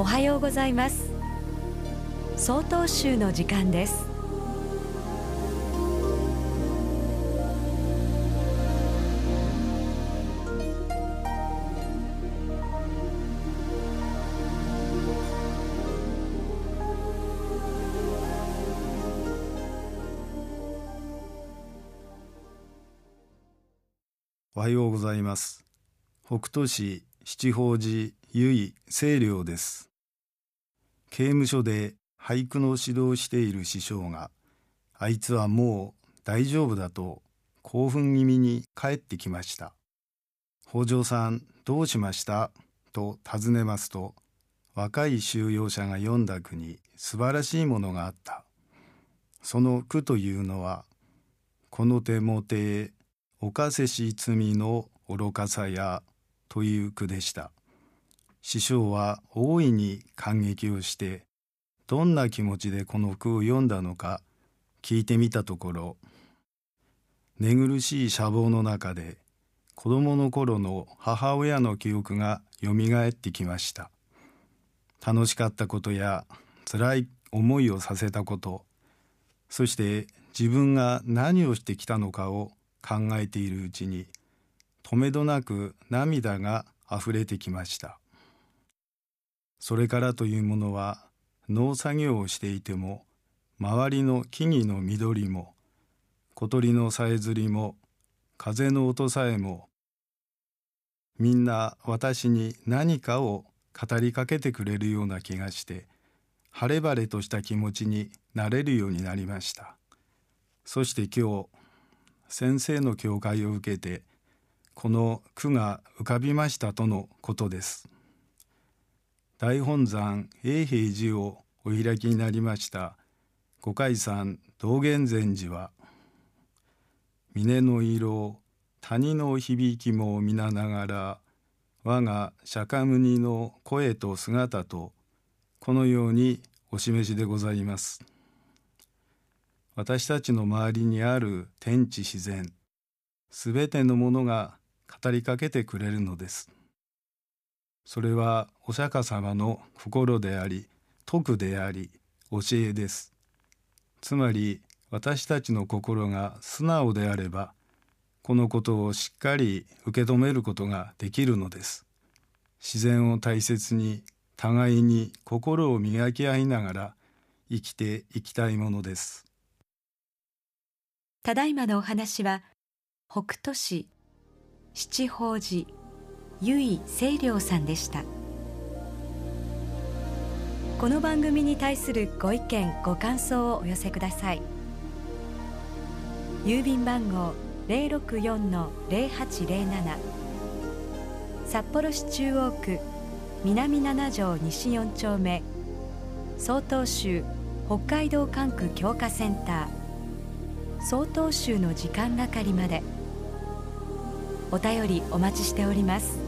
おはようございます。総統集の時間です。おはようございます。北斗市七宝寺由井清涼です。刑務所で俳句の指導をしている師匠があいつはもう大丈夫だと興奮気味に帰ってきました北条さんどうしました？と尋ねますと若い収容者が読んだ句に素晴らしいものがあったその句というのはこの手もて犯せし罪の愚かさやという句でした。師匠は大いに感激をしてどんな気持ちでこの句を読んだのか聞いてみたところ寝苦しい舎房の中で子供の頃の母親の記憶がよみがえってきました。楽しかったことや辛い思いをさせたことそして自分が何をしてきたのかを考えているうちにとめどなく涙があふれてきました。それからというものは農作業をしていても周りの木々の緑も小鳥のさえずりも風の音さえもみんな私に何かを語りかけてくれるような気がして晴れ晴れとした気持ちになれるようになりました。そして今日先生の教会を受けてこの句が浮かびましたとのことです。大本山永平寺をお開きになりました五海山道元禅寺は峰の色谷の響きも皆ながら我が釈迦牟尼の声と姿とこのようにお示しでございます。私たちの周りにある天地自然すべてのものが語りかけてくれるのです。それはお釈迦様の心であり徳であり教えです。つまり私たちの心が素直であればこのことをしっかり受け止めることができるのです。自然を大切に互いに心を磨き合いながら生きていきたいものです。ただいまのお話は北斗市七宝寺由井清涼さんでした。この番組に対するご意見ご感想をお寄せください。郵便番号064-0807札幌市中央区南七条西4丁目。曹洞州北海道管区強化センター。曹洞宗の時間係まで。お便りお待ちしております。